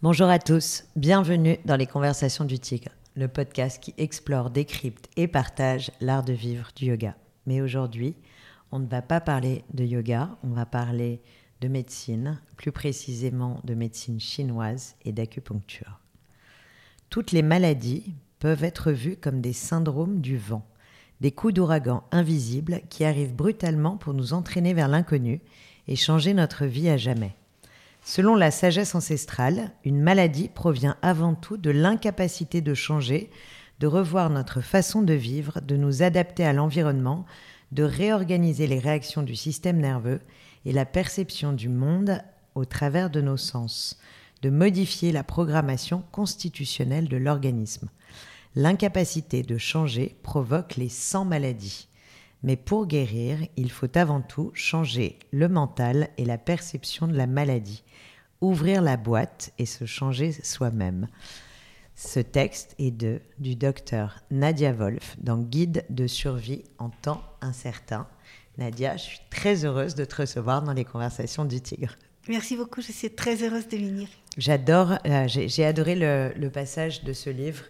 Bonjour à tous, bienvenue dans les Conversations du Tigre, le podcast qui explore, décrypte et partage l'art de vivre du yoga. Mais aujourd'hui, on ne va pas parler de yoga, on va parler de médecine, plus précisément de médecine chinoise et d'acupuncture. Toutes les maladies peuvent être vues comme des syndromes du vent, des coups d'ouragan invisibles qui arrivent brutalement pour nous entraîner vers l'inconnu et changer notre vie à jamais. Selon la sagesse ancestrale, une maladie provient avant tout de l'incapacité de changer, de revoir notre façon de vivre, de nous adapter à l'environnement, de réorganiser les réactions du système nerveux et la perception du monde au travers de nos sens, de modifier la programmation constitutionnelle de l'organisme. L'incapacité de changer provoque les 100 maladies. Mais pour guérir, il faut avant tout changer le mental et la perception de la maladie, ouvrir la boîte et se changer soi-même. Ce texte est de du docteur Nadia Wolf dans Guide de survie en temps incertain. Nadia, je suis très heureuse de te recevoir dans les conversations du Tigre. Merci beaucoup, je suis très heureuse de venir. J'adore, euh, j'ai adoré le, le, passage de ce livre.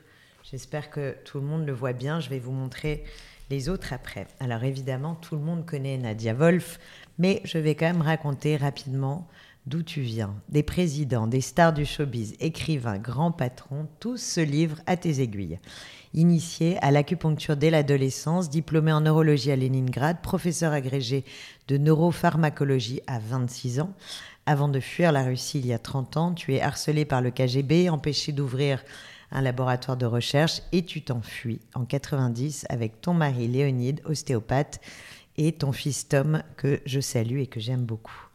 J'espère que tout le monde le voit bien. Je vais vous montrer les autres après. Alors évidemment, tout le monde connaît Nadia Wolf, mais je vais quand même raconter rapidement d'où tu viens. Des présidents, des stars du showbiz, écrivains, grands patrons, tous se livrent à tes aiguilles. Initié à l'acupuncture dès l'adolescence, diplômé en neurologie à Leningrad, professeur agrégé de neuropharmacologie à 26 ans, avant de fuir la Russie il y a 30 ans, tu es harcelé par le KGB, empêché d'ouvrir un laboratoire de recherche et tu t'enfuis en 90 avec ton mari Léonide, ostéopathe, et ton fils Tom, que je salue et que j'aime beaucoup.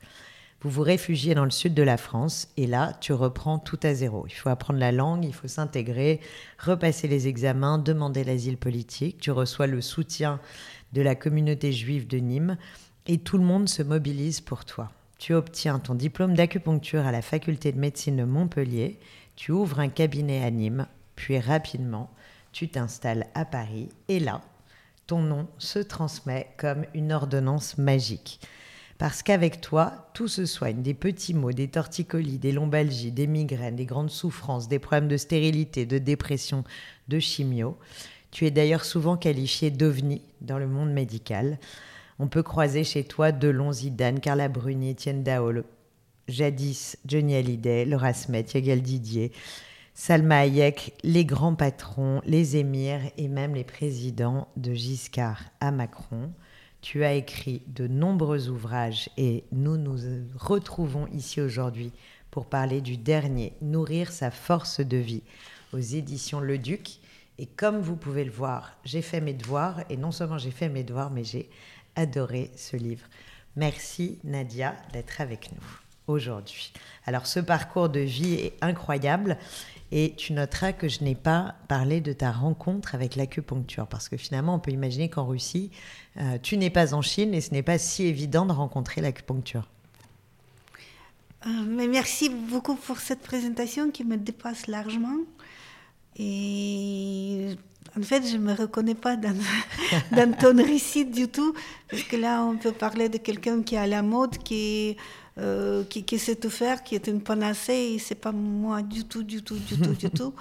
Vous vous réfugiez dans le sud de la France et là, tu reprends tout à zéro. Il faut apprendre la langue, il faut s'intégrer, repasser les examens, demander l'asile politique. Tu reçois le soutien de la communauté juive de Nîmes et tout le monde se mobilise pour toi. Tu obtiens ton diplôme d'acupuncture à la faculté de médecine de Montpellier, tu ouvres un cabinet à Nîmes, puis rapidement, tu t'installes à Paris et là, ton nom se transmet comme une ordonnance magique. Parce qu'avec toi, tout se soigne. Des petits maux, des torticolis, des lombalgies, des migraines, des grandes souffrances, des problèmes de stérilité, de dépression, de chimio. Tu es d'ailleurs souvent qualifié d'ovni dans le monde médical. On peut croiser chez toi Delon, Zidane, Carla Bruni, Etienne Daol, jadis Johnny Hallyday, Laura Smet, Yagal Didier, Salma Hayek, les grands patrons, les émirs et même les présidents de Giscard à Macron. Tu as écrit de nombreux ouvrages et nous nous retrouvons ici aujourd'hui pour parler du dernier, Nourrir sa force de vie, aux éditions Le Duc. Et comme vous pouvez le voir, j'ai fait mes devoirs et non seulement j'ai fait mes devoirs, mais j'ai adoré ce livre. Merci Nadia d'être avec nous aujourd'hui. Alors ce parcours de vie est incroyable et tu noteras que je n'ai pas parlé de ta rencontre avec l'acupuncture, parce que finalement, on peut imaginer qu'en Russie, euh, tu n'es pas en Chine et ce n'est pas si évident de rencontrer l'acupuncture. Euh, mais merci beaucoup pour cette présentation qui me dépasse largement. Et en fait, je ne me reconnais pas dans, dans ton récit du tout, parce que là, on peut parler de quelqu'un qui est à la mode, qui est euh, qui, qui, sait tout faire, qui est une panacée, et c'est pas moi du tout, du tout, du tout, du tout.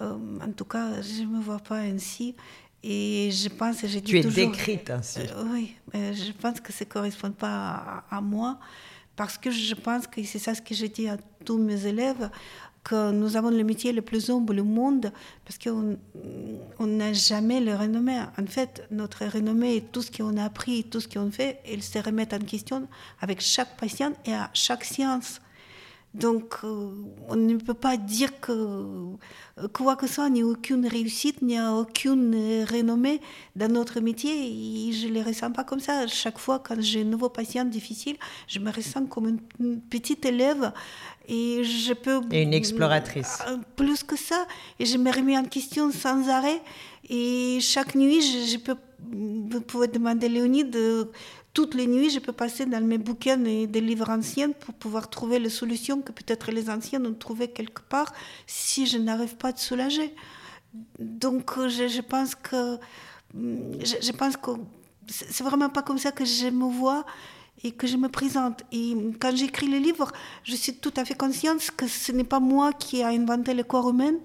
Euh, en tout cas, je ne me vois pas ainsi. Et je pense, j'ai Tu es décrite ainsi. Euh, oui, mais je pense que ça ne correspond pas à, à, moi, parce que je pense que c'est ça ce que j'ai dit à tous mes élèves que nous avons le métier le plus humble au monde parce qu'on n'a jamais le renommée. En fait, notre renommée, tout ce qu'on a appris, tout ce qu'on fait, il se remet en question avec chaque patient et à chaque séance. Donc, euh, on ne peut pas dire que euh, quoi que ce soit, ni aucune réussite, ni aucune renommée dans notre métier. Et je ne les ressens pas comme ça. Chaque fois, quand j'ai un nouveau patient difficile, je me ressens comme une petite élève. Et je peux. Et une exploratrice. Euh, plus que ça. Et je me remets en question sans arrêt. Et chaque nuit, je, peux. Vous pouvez demander Léonie de toutes les nuits, je peux passer dans mes bouquins et des livres anciens pour pouvoir trouver les solutions que peut-être les anciens ont trouvées quelque part si je n'arrive pas à te soulager. Donc, je, je pense que je, je pense que c'est vraiment pas comme ça que je me vois. et que je me présente. Et quand j'écris le livre, je suis tout à fait consciente que ce n'est pas moi qui ai inventé le corps humain.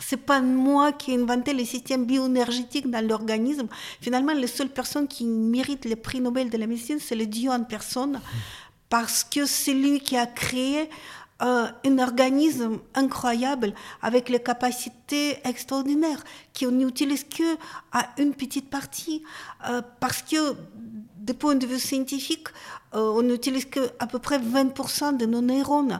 C'est pas moi qui ai inventé le système bioénergétique dans l'organisme. Finalement, la seule personne qui mérite le prix Nobel de la médecine, c'est le Dieu en personne, parce que c'est lui qui a créé euh, un organisme incroyable avec les capacités extraordinaires qu'on n'utilise que à une petite partie euh, parce que du point de vue scientifique, euh, on n'utilise que à peu près 20% de nos neurones,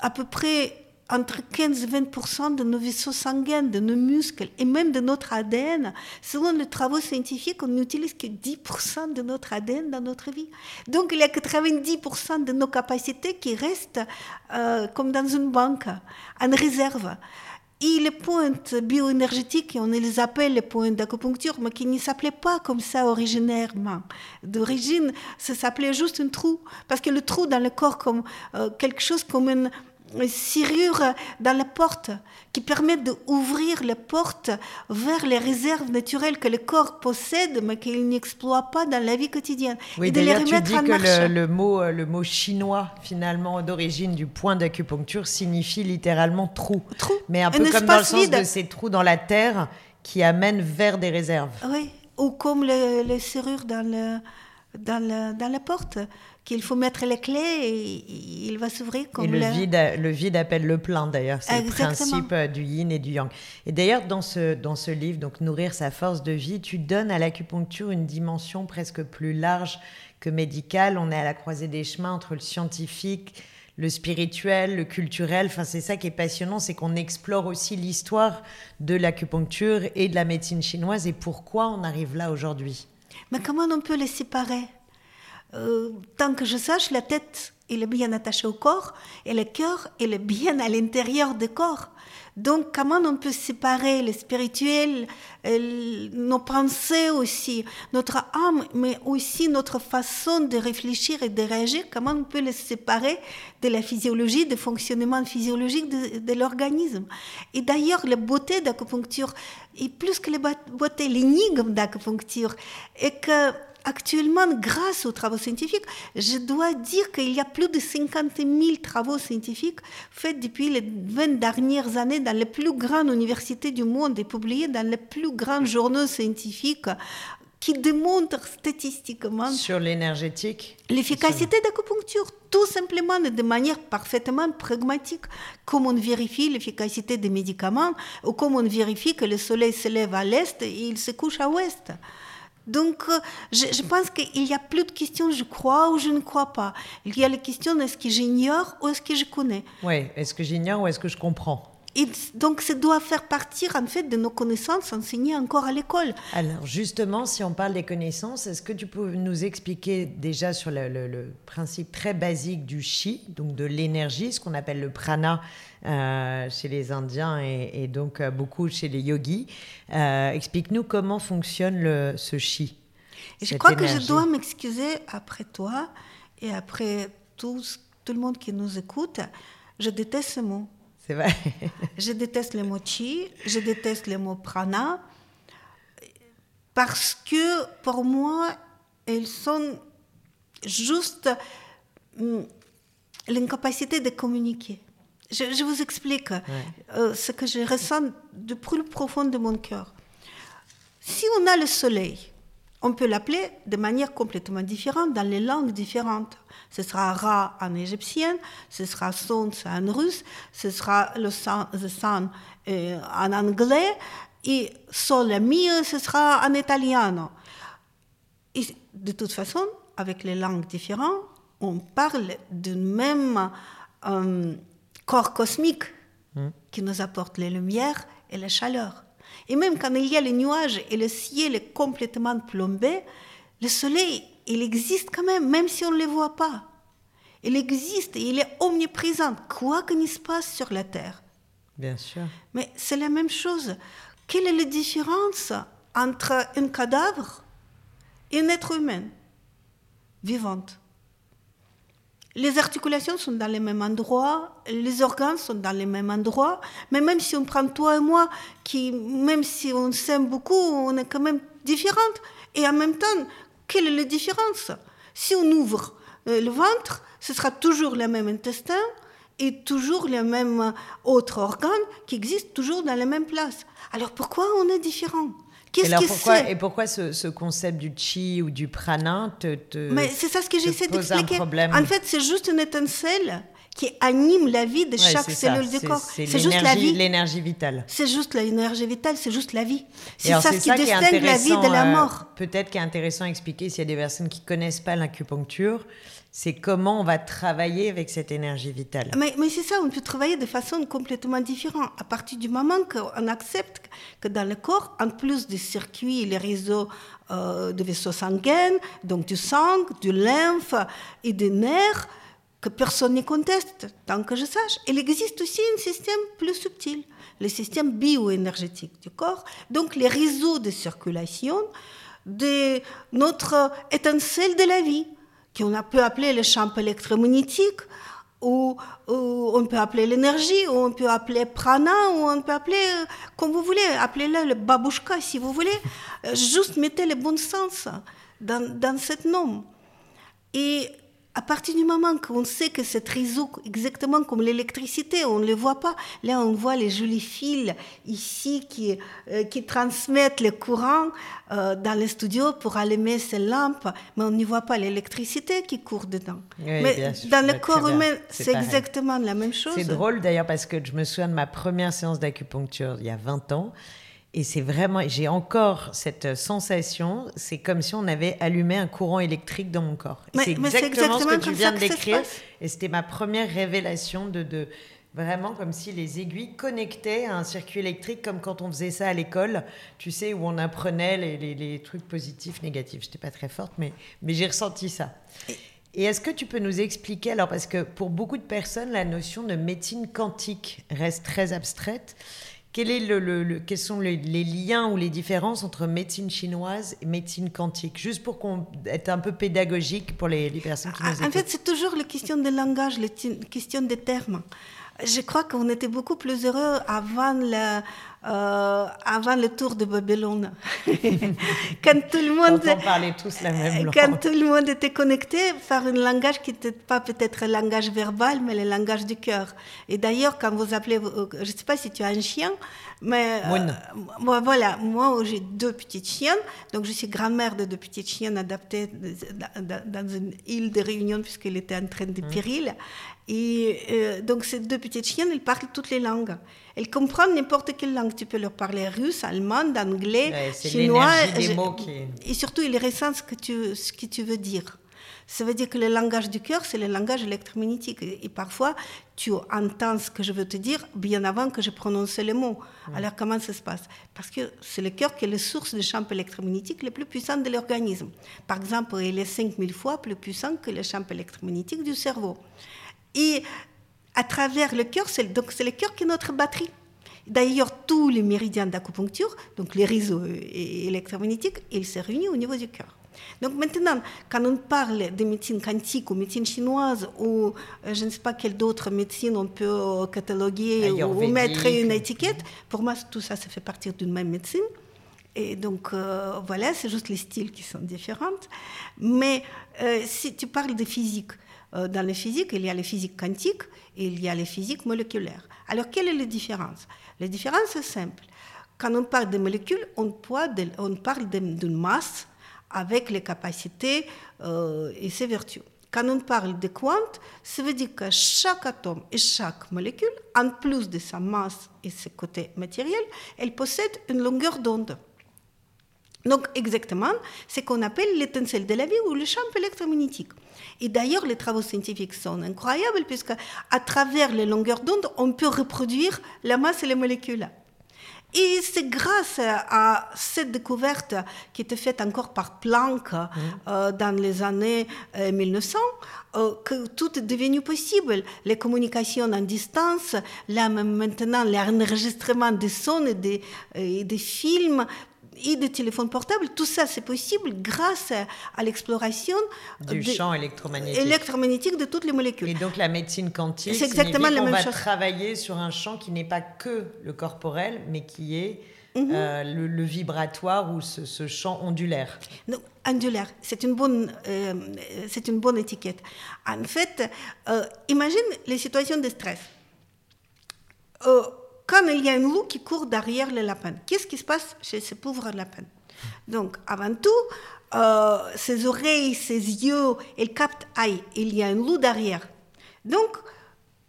à peu près entre 15 et 20% de nos vaisseaux sanguins, de nos muscles et même de notre ADN. Selon les travaux scientifiques, on n'utilise que 10% de notre ADN dans notre vie. Donc il y a 90% de nos capacités qui restent euh, comme dans une banque, en réserve. Et les pointes bioénergétiques, on les appelle les points d'acupuncture, mais qui ne s'appelaient pas comme ça originairement. D'origine, ça s'appelait juste un trou, parce que le trou dans le corps, comme euh, quelque chose comme une serrure dans la porte qui permet d'ouvrir la porte vers les réserves naturelles que le corps possède mais qu'il n'exploite pas dans la vie quotidienne. Oui, d'ailleurs, tu dis que le, mot, le mot chinois, finalement, d'origine du point d'acupuncture, signifie littéralement trou. Trou. Mais un, peu comme dans le sens de ces trous dans la terre qui amènent vers des réserves. Oui, ou comme les, serrures dans, le, dans, dans la porte qu'il faut mettre les clés et il va s'ouvrir comme et le, vide. Le vide appelle le plein d'ailleurs, c'est le principe euh, du yin et du yang. Et d'ailleurs dans ce, dans ce livre, donc Nourrir sa force de vie, tu donnes à l'acupuncture une dimension presque plus large que médicale. On est à la croisée des chemins entre le scientifique, le spirituel, le culturel. Enfin, c'est ça qui est passionnant, c'est qu'on explore aussi l'histoire de l'acupuncture et de la médecine chinoise et pourquoi on arrive là aujourd'hui. Mais comment on peut les séparer euh, tant que je sache, la tête est bien attachée au corps et le cœur est bien à l'intérieur du corps. Donc, comment on peut séparer le spirituel, euh, nos pensées aussi, notre âme, mais aussi notre façon de réfléchir et de réagir, comment on peut les séparer de la physiologie, du fonctionnement physiologique de, l'organisme? Et d'ailleurs, la beauté d'acupuncture, et plus que la beauté, l'énigme d'acupuncture, est que actuellement, grâce aux travaux scientifiques, je dois dire qu'il y a plus de 50 000 travaux scientifiques faits depuis les 20 dernières années dans les plus grandes universités du monde et publiés dans les plus grands journaux scientifiques qui démontrent statistiquement sur l'énergétique. l'efficacité d'acupuncture tout simplement de manière parfaitement pragmatique. Comme on vérifie l'efficacité des médicaments ou comme on vérifie que le soleil se lève à l'est et il se couche à l'ouest donc, euh, je, pense qu'il y a plus de questions je crois ou je ne crois pas. Il y a la question est-ce que j'ignore ou est-ce que je connais? Oui, est-ce que j'ignore ou est-ce que je comprends? Et donc, ça doit faire partir en fait de nos connaissances enseignées encore à l'école. Alors, justement, si on parle des connaissances, est-ce que tu peux nous expliquer déjà sur le, principe très basique du chi, donc de l'énergie, ce qu'on appelle le prana euh, chez les Indiens et, donc euh, beaucoup chez les yogis euh, Explique-nous comment fonctionne le, ce chi. Et je crois que je dois m'excuser après toi et après tout, tout le monde qui nous écoute. Je déteste ce mot. C'est vrai. je déteste les mots chi, je déteste les mots prana, parce que pour moi, elles sont juste hum, l'incapacité de communiquer. Je, vous explique euh, ce que je ressens du plus profond de mon cœur. Si on a le soleil, on peut l'appeler de manière complètement différente dans les langues différentes. Ce sera Ra en égyptien, ce sera Sun en russe, ce sera le sun, the sun euh, en anglais et Sole mio ce sera en italien. Et de toute façon, avec les langues différentes, on parle du même euh, corps cosmique hmm. qui nous apporte les lumières et la chaleur. Et même quand il y a les nuages et le ciel est complètement plombé, le soleil, il existe quand même, même si on ne le voit pas. Il existe et il est omniprésent, quoi qu'il se passe sur la Terre. Bien sûr. Mais c'est la même chose. Quelle est la différence entre un cadavre et un être humain? Vivante les articulations sont dans les mêmes endroits, les organes sont dans les mêmes endroits, mais même si on prend toi et moi, qui, même si on s'aime beaucoup, on est quand même différentes. Et en même temps, quelle est la différence? Si on ouvre euh, le ventre, ce sera toujours le même intestin et toujours les mêmes autres organes qui existent toujours dans la même place. Alors pourquoi on est différent? Qu'est-ce que c'est Et pourquoi ce, concept du chi ou du prana te, te Mais c'est ça ce que j'essaie d'expliquer. En fait, c'est juste une étincelle qui anime la vie de chaque cellule du corps. C'est juste la vie. L'énergie vitale. C'est juste l'énergie vitale, c'est juste la vie. C'est ça, ce qui distingue la vie de la euh, mort. Peut-être qu'il est intéressant à expliquer s'il y a des personnes qui connaissent pas l'acupuncture c'est comment on va travailler avec cette énergie vitale. Mais, c'est ça, on peut travailler de façon complètement différente. À partir du moment qu'on accepte que dans le corps, en plus des circuits, les réseaux euh, de vaisseaux sanguins, donc du sang, du lymphe et des nerfs, que personne ne conteste, tant que je sache, il existe aussi un système plus subtil, le système bioénergétique du corps, donc les réseaux de circulation de notre étincelle de la vie qu'on peut appeler le champ électromagnétique, ou, on peut appeler l'énergie, ou on peut appeler prana, ou on peut appeler, euh, comme vous voulez, appelez-le le babouchka si vous voulez. Euh, juste mettez le bon sens dans, dans cet nom. Et à partir du moment qu'on sait que ce réseau, exactement comme l'électricité, on ne le voit pas. Là, on voit les jolis fils ici qui, euh, qui transmettent le courant euh, dans le studio pour allumer ces lampes, mais on n'y voit pas l'électricité qui court dedans. mais dans le corps humain, c'est exactement la même chose. C'est drôle d'ailleurs parce que je me souviens de ma première séance d'acupuncture il y a 20 ans. Et c'est vraiment, j'ai encore cette sensation, c'est comme si on avait allumé un courant électrique dans mon corps. C'est exactement, ce que tu viens de décrire. Et c'était ma première révélation de, de, vraiment comme si les aiguilles connectaient à un circuit électrique, comme quand on faisait ça à l'école, tu sais, où on apprenait les, les, les trucs positifs, négatifs. Je n'étais pas très forte, mais, mais j'ai ressenti ça. Et est-ce que tu peux nous expliquer, alors parce que pour beaucoup de personnes, la notion de médecine quantique reste très abstraite, quel est le, quels sont les, liens ou les différences entre médecine chinoise et médecine quantique? Juste pour qu'on être un peu pédagogique pour les, personnes qui nous écoutent. En fait, c'est toujours la question de langage, la question des termes. Je crois qu'on était beaucoup plus heureux avant le, euh, avant le tour de Babylone. quand tout le monde quand on parlait tous la même langue. Quand tout le monde était connecté par un langage qui n'était pas peut-être le langage verbal, mais le langage du cœur. Et d'ailleurs, quand vous appelez, euh, je ne sais pas si tu as un chien, mais euh, moi, voilà, moi j'ai deux petites chiennes, donc je suis grand-mère de deux petites chiennes adaptées dans une île de Réunion puisqu'elle était en train de mmh. Et euh, donc ces deux petites chiennes, elles parlent toutes les langues. Elles comprennent n'importe quelle langue. Tu peux leur parler russe, allemand, anglais, chinois. Des mots qui... Et surtout, ils ressentent ce que tu, ce que tu veux dire. Ça veut dire que le langage du cœur, c'est le langage électromagnétique. Et parfois, tu entends ce que je veux te dire bien avant que je prononce les mots. Alors, comment ça se passe? Parce que c'est le cœur qui est la source du champ électromagnétique le plus puissant de l'organisme. Par exemple, il est 5000 fois plus puissant que le champ électromagnétique du cerveau. Et à travers le cœur, c'est, donc c'est le cœur qui est notre batterie. D'ailleurs, tous les méridiens d'acupuncture, donc les réseaux électromagnétiques, ils se réunissent au niveau du cœur. Donc maintenant, quand on parle de médecine quantique ou médecine chinoise ou euh, je ne sais pas quelle d'autres médecine on peut euh, cataloguer ou, mettre une étiquette, pour moi tout ça, ça fait partie d'une même médecine. Et donc euh, voilà, c'est juste les styles qui sont différents. Mais si tu parles de physique, euh, dans la physique, il y a la physique quantique et il y a la physique moléculaire. Alors, quelle est la différence? La différence est simple. Quand on parle de molécules, on, parle d'une masse avec les capacités euh, et ses vertus. Quand on parle de quantes, ça veut dire que chaque atome et chaque molécule, en plus de sa masse et ses côtés matériels, elle possède une longueur d'onde. Donc exactement ce qu'on appelle l'étincelle de la vie ou le champ électromagnétique. Et d'ailleurs, les travaux scientifiques sont incroyables puisque à travers les longueurs d'onde, on peut reproduire la masse et les molécules. Et c'est grâce à cette découverte qui était faite encore par Planck mmh. euh, dans les années 1900 euh, euh, que tout est devenu possible. Les communications en distance, là maintenant l'enregistrement des sons et des, et des films, et des téléphones portables, tout ça c'est possible grâce à, l'exploration du champ électromagnétique. électromagnétique de toutes les molécules. Et donc la médecine quantique, c'est exactement la même va travailler sur un champ qui n'est pas que le corporel, mais qui est mhm. euh, le, vibratoire ou ce, champ ondulaire non, Ondulaire, c'est une, bonne, euh, c'est une bonne étiquette. En fait, imagine les situations de stress. Quand il y a un loup qui court derrière le lapin, qu'est-ce qui se passe chez ce pauvre lapin? Donc, avant tout, ses oreilles, ses yeux, elles captent, aïe, il y a un loup derrière. Donc,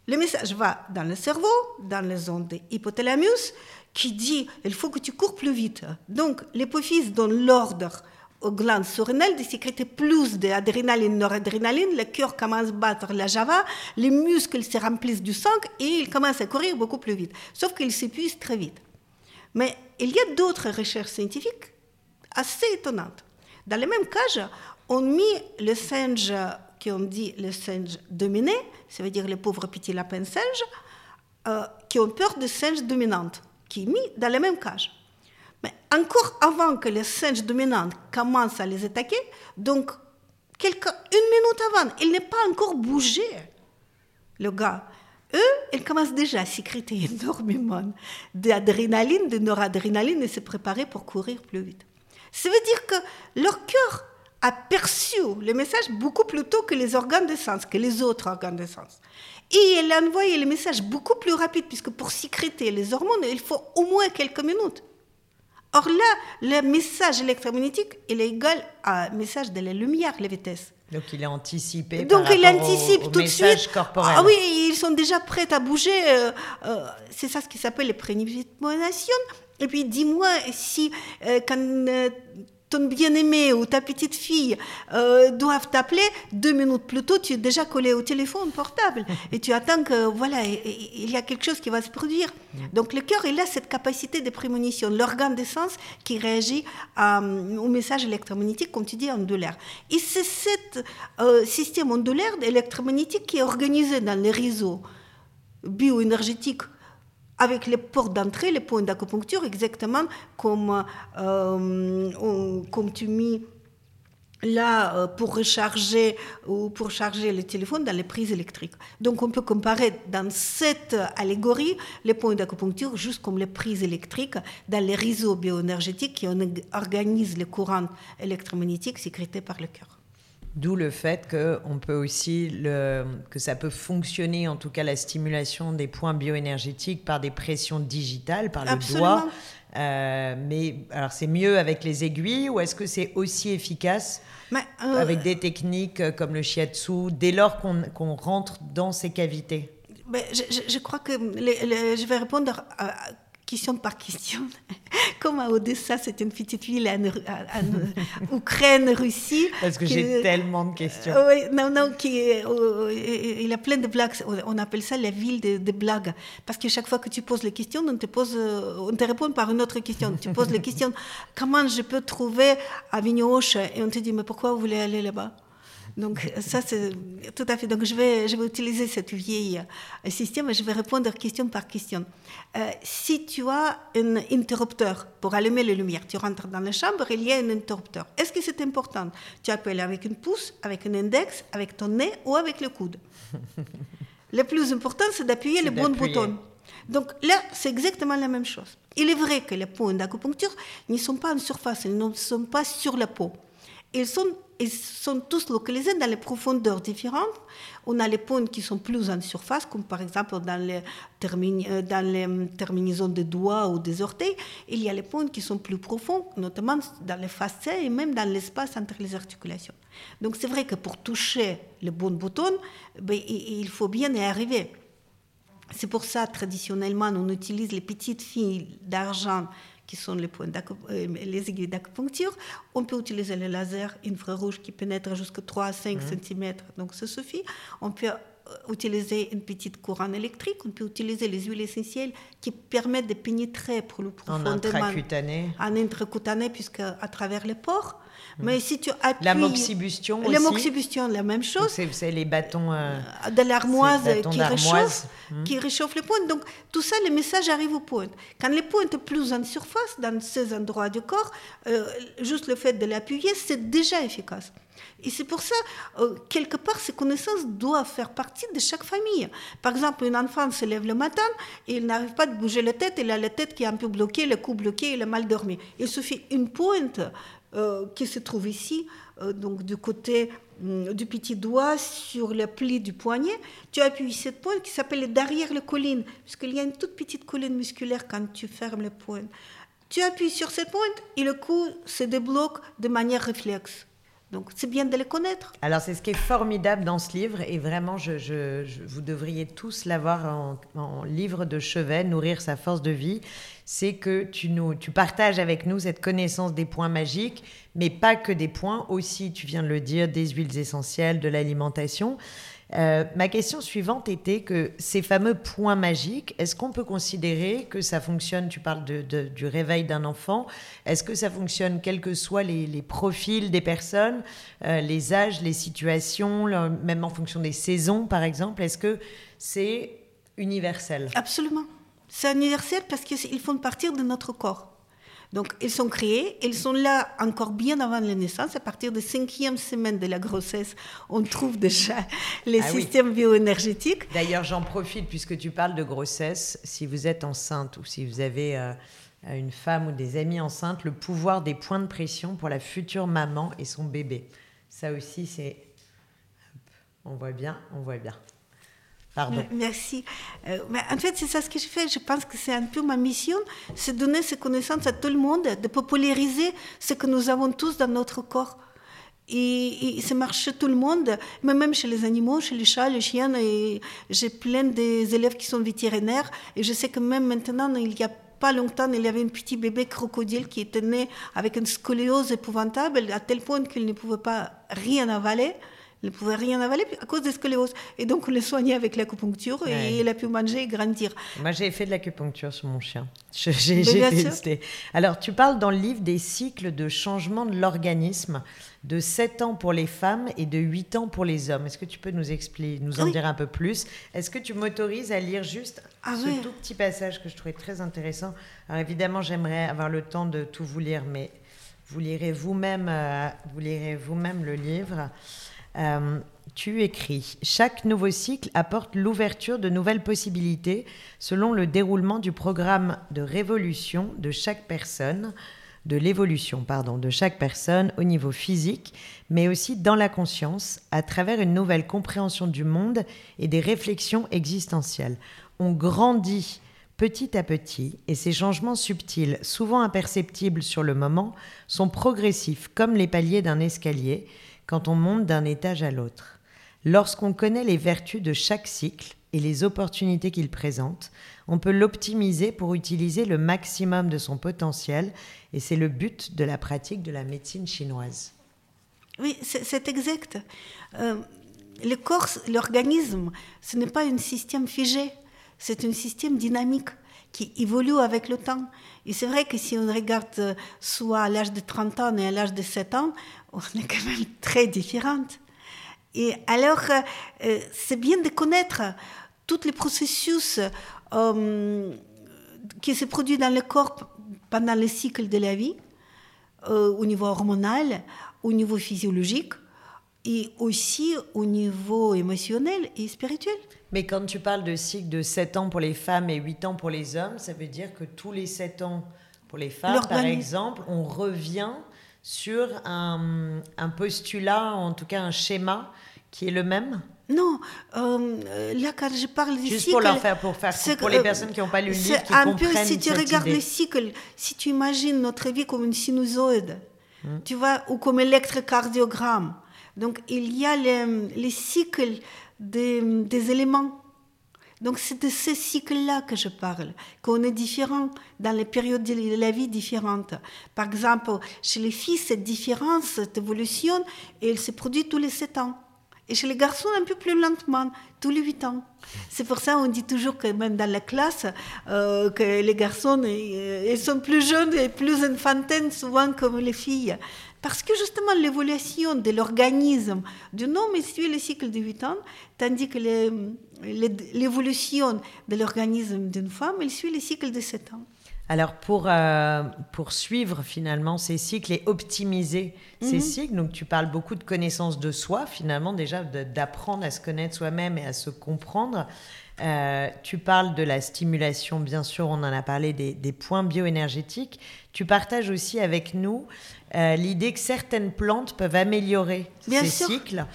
le message va dans le cerveau, dans les de hypothalamus, qui dit il faut que tu cours plus vite. Donc, l'hypophyse donne l'ordre aux glandes surrénales de sécréter plus d'adrénaline, noradrénaline, le cœur commence à battre la java, les muscles se remplissent du sang et il commence à courir beaucoup plus vite. Sauf qu'il s'épuise très vite. Mais il y a d'autres recherches scientifiques assez étonnantes. Dans le même cas, on mit le singe qui ont dit le singe dominé, ça veut dire les pauvres petits lapins singes, euh, qui ont peur de singes dominantes, qui sont mis dans la même cage. Mais encore avant que les singes dominantes commencent à les attaquer, donc quelques, une minute avant, il n'est pas encore bougé, le gars. Eux, ils commencent déjà à sécréter énormément d'adrénaline, de noradrénaline et se préparer pour courir plus vite. Ça veut dire que leur cœur a perçu le message beaucoup plus tôt que les organes de sens, que les autres organes de sens. Et elle a envoyé le message beaucoup plus rapide, puisque pour sécréter les hormones, il faut au moins quelques minutes. Or là, le message électromagnétique, il est égal à message de la lumière, la vitesse. Donc il est anticipé. Donc par il anticipe tout de suite. Corporel. Ah oui, ils sont déjà prêts à bouger. Euh, euh, c'est ça ce qui s'appelle les prénipositions. Et puis dis-moi si euh, quand ton bien-aimé ou ta petite fille euh, doivent t'appeler, deux minutes plus tôt, tu es déjà collé au téléphone portable et tu attends que, voilà, il y a quelque chose qui va se produire. Donc le cœur, il a cette capacité de prémonition, l'organe de sens qui réagit euh, au message électromagnétique, comme tu dis, ondulaire. Et c'est ce euh, système ondulaire électromagnétique qui est organisé dans les réseaux bioénergétiques avec les portes d'entrée, les points d'acupuncture, exactement comme, euh, comme tu mis là euh, pour recharger ou pour charger le téléphone dans les prises électriques. Donc on peut comparer dans cette allégorie les points d'acupuncture juste comme les prises électriques dans les réseaux bioénergétiques qui organisent les courants électromagnétiques sécrétés par le cœur. D'où le fait que on peut aussi le, que ça peut fonctionner, en tout cas la stimulation des points bioénergétiques par des pressions digitales, par le doigt. Euh, mais alors c'est mieux avec les aiguilles ou est-ce que c'est aussi efficace euh, avec des techniques comme le shiatsu dès lors qu'on rentre dans ces cavités? Je, crois que je vais répondre à, question par question. Comme à Odessa, c'est une petite ville en, Ukraine, Russie. Parce que j'ai tellement de questions. Euh, oui, non, non, qui, euh, il a plein de blagues. On appelle ça la ville des blagues. Parce que chaque fois que tu poses les questions, on te, pose, euh, on te répond par une autre question. Tu poses la question comment je peux trouver à Vignoche Et on te dit mais pourquoi vous voulez aller là-bas? Donc ça, c'est tout à fait. Donc je vais, je vais utiliser ce vieil euh, système et je vais répondre question par question. Euh, si tu as un interrupteur pour allumer les lumières, tu rentres dans la chambre, il y a un interrupteur. Est-ce que c'est important? Tu appelles avec une pouce, avec un index, avec ton nez ou avec le coude? le plus important, c'est d'appuyer le bon bouton. Donc là, c'est exactement la même chose. Il est vrai que les points d'acupuncture ne sont pas en surface, ils ne sont pas sur la peau. Ils sont ils sont tous localisés dans les profondeurs différentes. On a les points qui sont plus en surface, comme par exemple dans les, euh, dans les terminaisons des doigts ou des orteils. Il y a les points qui sont plus profonds, notamment dans les facets et même dans l'espace entre les articulations. Donc c'est vrai que pour toucher le bon bouton, ben, il faut bien y arriver. C'est pour ça, traditionnellement, on utilise les petites fils d'argent qui sont les, points euh, les aiguilles d'acupuncture. On peut utiliser le laser infrarouge qui pénètre jusqu'à 3 à 5 cm, donc ça suffit. On peut euh, utiliser une petite courant électrique, on peut utiliser les huiles essentielles qui permettent de pénétrer pour le profondément. En intracutané En intracutané, puisque à travers les pores. Mmh. Mais si tu appuies... L'amoxibustion aussi L'amoxibustion, la même chose. C'est les bâtons... Euh, de l'armoise qui réchauffe, mmh. qui réchauffe les pointes. Donc tout ça, le message arrive aux pointes. Quand les pointes sont plus en surface, dans ces endroits du corps, euh, juste le fait de l'appuyer, c'est déjà efficace. Et c'est pour ça, euh, quelque part, ces connaissances doivent faire partie de chaque famille. Par exemple, un enfant se lève le matin et il n'arrive pas de bouger la tête, il a la tête qui est un peu bloquée, le cou bloqué, il a mal dormi. Il suffit une pointe qui se trouve ici, euh, donc du côté hum, du petit doigt sur le pli du poignet, tu appuies cette pointe qui s'appelle derrière la colline, puisqu'il y a une toute petite colline musculaire quand tu fermes la pointe. Tu appuies sur cette pointe et le cou se débloque de manière réflexe. Donc c'est bien de les connaître. Alors c'est ce qui est formidable dans ce livre et vraiment vous devriez tous l'avoir en, livre de chevet, nourrir sa force de vie. C'est que tu, nous, tu partages avec nous cette connaissance des points magiques, mais pas que des points, aussi, tu viens de le dire, des huiles essentielles, de l'alimentation. Euh, ma question suivante était que ces fameux points magiques, est-ce qu'on peut considérer que ça fonctionne, tu parles du réveil d'un enfant, est-ce que ça fonctionne quels que soient les, profils des personnes, euh, les âges, les situations, même en fonction des saisons par exemple, est-ce que c'est universel? Absolument. C'est universel parce qu'ils font partir de notre corps. Donc, ils sont créés, ils sont là encore bien avant la naissance. À partir de cinquième semaine de la grossesse, on trouve déjà les ah systèmes bioénergétiques. D'ailleurs, j'en profite puisque tu parles de grossesse. Si vous êtes enceinte ou si vous avez euh, une femme ou des amis enceintes, le pouvoir des points de pression pour la future maman et son bébé. Ça aussi, c'est. On voit bien, on voit bien. Merci. Euh, en fait, c'est ça ce que je fais. Je pense que c'est un peu ma mission, c'est donner ces connaissances à tout le monde, de populariser ce que nous avons tous dans notre corps. Et, ça marche chez tout le monde, mais même chez les animaux, chez les chats, les chiens. Et j'ai plein des élèves qui sont vétérinaires. Et je sais que même maintenant, il y a pas longtemps, il y avait un petit bébé crocodile qui était né avec une scoliose épouvantable, à tel point qu'il ne pouvait pas rien avaler. Il ne pouvait rien avaler à cause des scolioses. Et donc, on l'a soigné avec l'acupuncture et il a pu manger et grandir. Moi, j'ai fait de l'acupuncture sur mon chien. J'ai testé. Alors, tu parles dans le livre des cycles de changement de l'organisme de 7 ans pour les femmes et de 8 ans pour les hommes. Est-ce que tu peux nous expliquer, nous en dire un peu plus? Est-ce que tu m'autorises à lire juste ah ce tout petit passage que je trouvais très intéressant? Alors, évidemment, j'aimerais avoir le temps de tout vous lire, mais vous lirez vous-même euh, vous lirez vous-même le livre. Euh, tu écris Chaque nouveau cycle apporte l'ouverture de nouvelles possibilités selon le déroulement du programme de révolution de chaque personne, de l'évolution, pardon, de chaque personne au niveau physique, mais aussi dans la conscience, à travers une nouvelle compréhension du monde et des réflexions existentielles. On grandit petit à petit, et ces changements subtils, souvent imperceptibles sur le moment, sont progressifs comme les paliers d'un escalier, quand on monte d'un étage à l'autre. Lorsqu'on connaît les vertus de chaque cycle et les opportunités qu'il présente, on peut l'optimiser pour utiliser le maximum de son potentiel et c'est le but de la pratique de la médecine chinoise. Oui, c'est exact. Euh, le corps, l'organisme, ce n'est pas un système figé, c'est un système dynamique qui évolue avec le temps. Et c'est vrai que si on regarde euh, soit à l'âge de 30 ans et à l'âge de 7 ans, on est quand même très différentes. Et alors, euh, euh, c'est bien de connaître tous les processus qui se produisent dans le corps pendant le cycle de la vie, au niveau hormonal, au niveau physiologique, et aussi au niveau émotionnel et spirituel. Mais quand tu parles de cycle de 7 ans pour les femmes et 8 ans pour les hommes, ça veut dire que tous les 7 ans pour les femmes, par exemple, on revient sur un, postulat, en tout cas un schéma qui est le même non, euh, là quand je parle du Juste pour leur faire, pour faire, pour les personnes qui n'ont pas lu le livre, qui un peu, si tu regardes le cycle, si tu imagines notre vie comme une sinusoïde, hmm. tu vois, ou comme électrocardiogramme, donc, il y a les, cycles des, éléments. Donc, c'est de ce cycle-là que je parle, qu'on est différent dans les périodes de la vie différentes. Par exemple, chez les filles, cette différence, cette évolution, elle se produit tous les sept ans. Et chez les garçons, un peu plus lentement, tous les huit ans. C'est pour ça qu'on dit toujours que même dans la classe, euh, que les garçons ils sont plus jeunes et plus enfantins souvent comme les filles. Parce que justement, l'évolution de l'organisme d'un homme suit le cycle de 8 ans, tandis que l'évolution de l'organisme d'une femme, elle suit le cycle de 7 ans. Alors pour, euh, pour suivre finalement ces cycles et optimiser ces mhm. cycles, donc tu parles beaucoup de connaissance de soi finalement déjà d'apprendre à se connaître soi-même et à se comprendre. Euh, tu parles de la stimulation, bien sûr, on en a parlé des, des points bioénergétiques. Tu partages aussi avec nous euh, l'idée que certaines plantes peuvent améliorer ces cycles.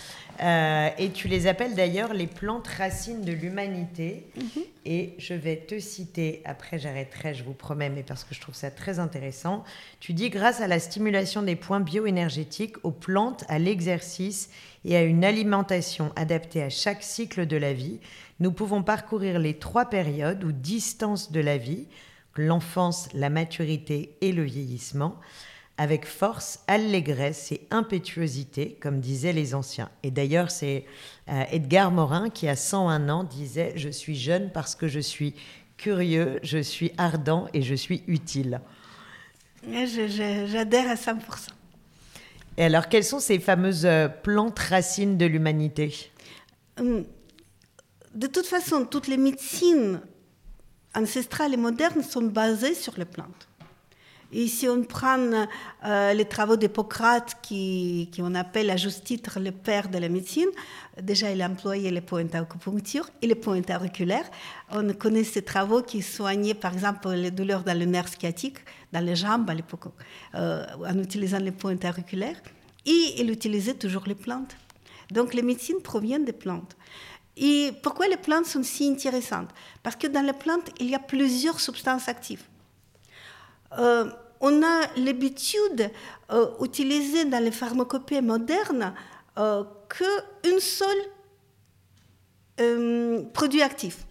Euh, et tu les appelles d'ailleurs les plantes racines de l'humanité. Mhm. Et je vais te citer, après j'arrêterai, je vous promets, mais parce que je trouve ça très intéressant. Tu dis, grâce à la stimulation des points bioénergétiques, aux plantes, à l'exercice et à une alimentation adaptée à chaque cycle de la vie, nous pouvons parcourir les trois périodes ou distances de la vie, l'enfance, la maturité et le vieillissement, avec force, allégresse et impétuosité, comme disaient les anciens. Et d'ailleurs, c'est euh, Edgar Morin qui, à 101 ans, disait Je suis jeune parce que je suis curieux, je suis ardent et je suis utile. J'adhère à 100%. Et alors, quelles sont ces fameuses euh, plantes racines de l'humanité? Hum, De toute façon, toutes les médecines ancestrales et modernes sont basées sur les plantes. Et si on prend euh, les travaux d'Hippocrate, qui, on appelle à juste titre le père de la médecine, déjà il a employé les pointes acupuncture et les pointes auriculaires. On connaît ces travaux qui soignaient par exemple les douleurs dans le nerf sciatique, dans les jambes à l'époque, euh, en utilisant les pointes auriculaires. Et il utilisait toujours les plantes. Donc les médecines proviennent des plantes. Et pourquoi les plantes sont si intéressantes? Parce que dans les plantes, il y a plusieurs substances actives. Euh, on a l'habitude euh, d'utiliser dans les pharmacopées modernes euh, qu'un seul euh, produit actif.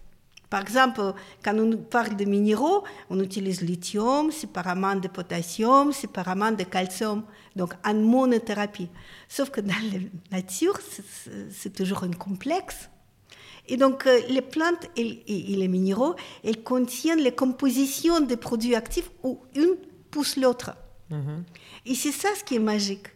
Par exemple, quand on parle de minéraux, on utilise lithium, séparément de potassium, séparément de calcium, donc en monothérapie. Sauf que dans la nature, c'est toujours un complexe. Et donc, les plantes et, les minéraux, elles contiennent les compositions des produits actifs ou une pousse l'autre. Mhm. Et c'est ça ce qui est magique.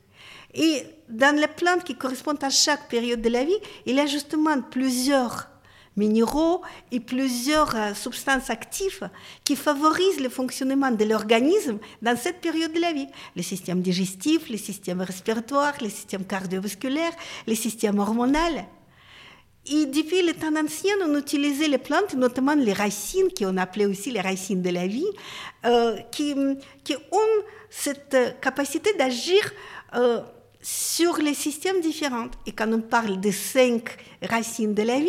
Et dans les plantes qui correspondent à chaque période de la vie, il y a justement plusieurs minéraux et plusieurs euh, substances actives qui favorisent le fonctionnement de l'organisme dans cette période de la vie. Le système digestif, le système respiratoire, le système cardiovasculaire, le système hormonal. Et depuis les temps anciens, on utilisait les plantes, notamment les racines, qu'on appelait aussi les racines de la vie, euh, qui, qui, ont cette capacité d'agir euh, sur les systèmes différents. Et quand on parle des cinq racines de la vie,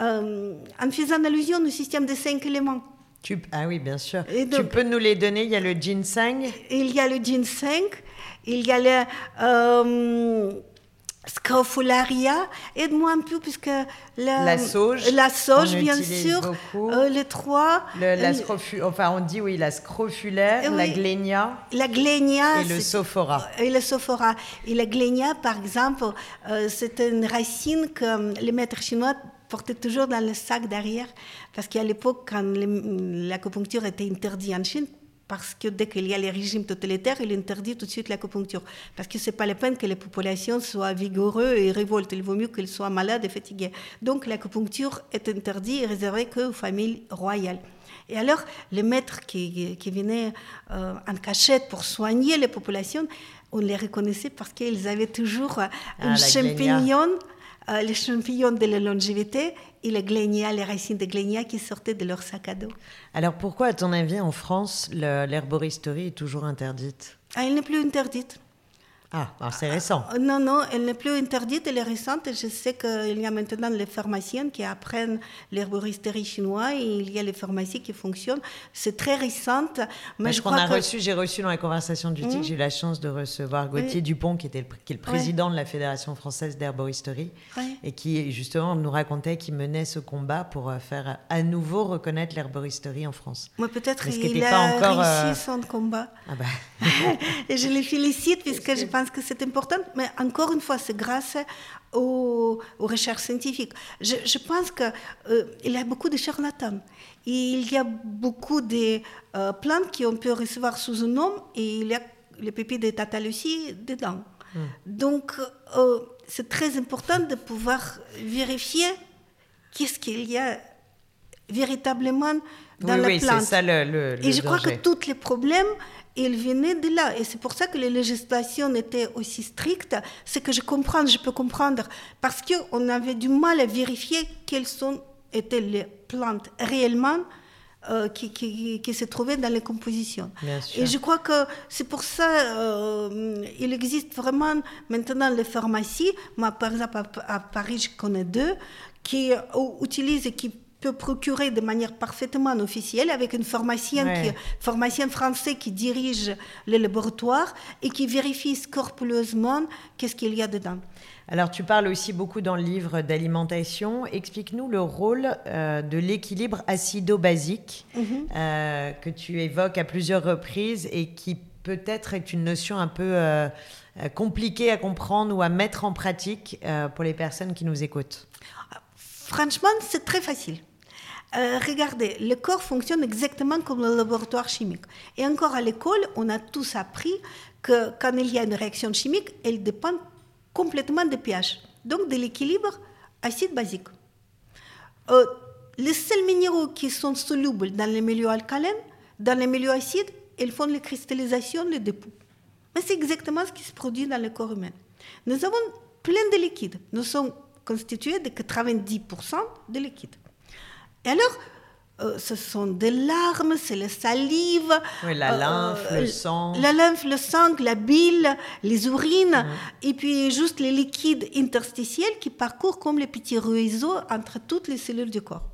euh, en faisant allusion au système des cinq éléments. Tu, ah oui, bien sûr. tu peux nous les donner Il y a le ginseng Il y a le ginseng, il y a le Scrofularia, aide-moi un peu puisque la, la sauge, la sauge bien sûr, euh, les trois. la enfin on dit oui la scrofulaire, la glénia, la glénia et le sophora. Et le sophora. Et la glénia par exemple, euh, c'est une racine que les maîtres chinois portaient toujours dans le sac derrière parce qu'à l'époque quand l'acupuncture était interdite en Chine parce que dès qu'il y a les régimes totalitaires, il interdit tout de suite l'acupuncture. Parce que ce n'est pas la peine que les populations soient vigoureuses et révoltent. Il vaut mieux qu'elles soient malades et fatiguées. Donc l'acupuncture est interdite et réservée qu'aux familles royales. Et alors, les maîtres qui, qui venaient euh, en cachette pour soigner les populations, on les reconnaissait parce qu'ils avaient toujours un ah, champignon euh, les champignons de la longévité et les glénias, les racines de glénia qui sortaient de leur sac à dos. Alors pourquoi, à ton avis, en France, l'herboristerie est toujours interdite? Ah, Elle n'est plus interdite. Ah, c'est récent. Euh, non, non, elle n'est plus interdite, elle est récente. Je sais qu'il y a maintenant les pharmaciennes qui apprennent l'herboristerie chinoise et il y a les pharmacies qui fonctionnent. C'est très récente. Mais, je, crois a reçu, j'ai reçu dans la conversation du TIC, mmh. j'ai eu la chance de recevoir Gauthier Dupont, qui, était le, qui est le président de la Fédération française d'herboristerie, et qui justement nous racontait qu'il menait ce combat pour euh, faire à nouveau reconnaître l'herboristerie en France. Moi, peut-être qu'il a pas encore, réussi euh, son combat. Ah bah. et je les félicite puisque je pense pense que c'est important, mais encore une fois, c'est grâce aux, recherches scientifiques. Je, pense qu'il euh, y a beaucoup de charlatans. Il y a beaucoup de euh, plantes qu'on peut recevoir sous un nom et il y a les pépites de Tatalucie dedans. Hmm. Donc, euh, c'est très important de pouvoir vérifier qu'est-ce qu'il y a véritablement dans la oui, plante. Ça, le, le, Et je crois que tous les problèmes, ils venaient de là. Et c'est pour ça que les législations étaient aussi strictes. C'est que je comprends, je peux comprendre. Parce qu'on avait du mal à vérifier quelles sont, étaient les plantes réellement euh, qui, qui, qui, se trouvaient dans les compositions. Et je crois que c'est pour ça euh, il existe vraiment maintenant les pharmacies. Moi, par exemple, à, Paris, je connais deux qui utilisent et qui peut procurer de manière parfaitement officielle avec une pharmacienne, qui, pharmacien français qui dirige le laboratoire et qui vérifie scrupuleusement qu'est-ce qu'il y a dedans. Alors tu parles aussi beaucoup dans le livre d'alimentation. Explique-nous le rôle euh, de l'équilibre acido-basique mhm. euh, que tu évoques à plusieurs reprises et qui peut-être est une notion un peu euh, compliquée à comprendre ou à mettre en pratique pour les personnes qui nous écoutent. Franchement, c'est très facile. Euh, regardez, le corps fonctionne exactement comme le laboratoire chimique. Et encore à l'école, on a tous appris que quand il y a une réaction chimique, elle dépend complètement du pH, donc de l'équilibre acide-basique. Euh, les seuls minéraux qui sont solubles dans les milieux alcalins, dans les milieux acides, ils font les cristallisations, les dépôts. Mais c'est exactement ce qui se produit dans le corps humain. Nous avons plein de liquides. Nous sommes constitués de 90% de liquides. Et alors, euh, ce sont des larmes, c'est la salive. Oui, la euh, lymphe, le sang. La lymphe, le sang, la bile, les urines, mm. et puis juste les liquides interstitiels qui parcourent comme les petits ruisseaux entre toutes les cellules du corps.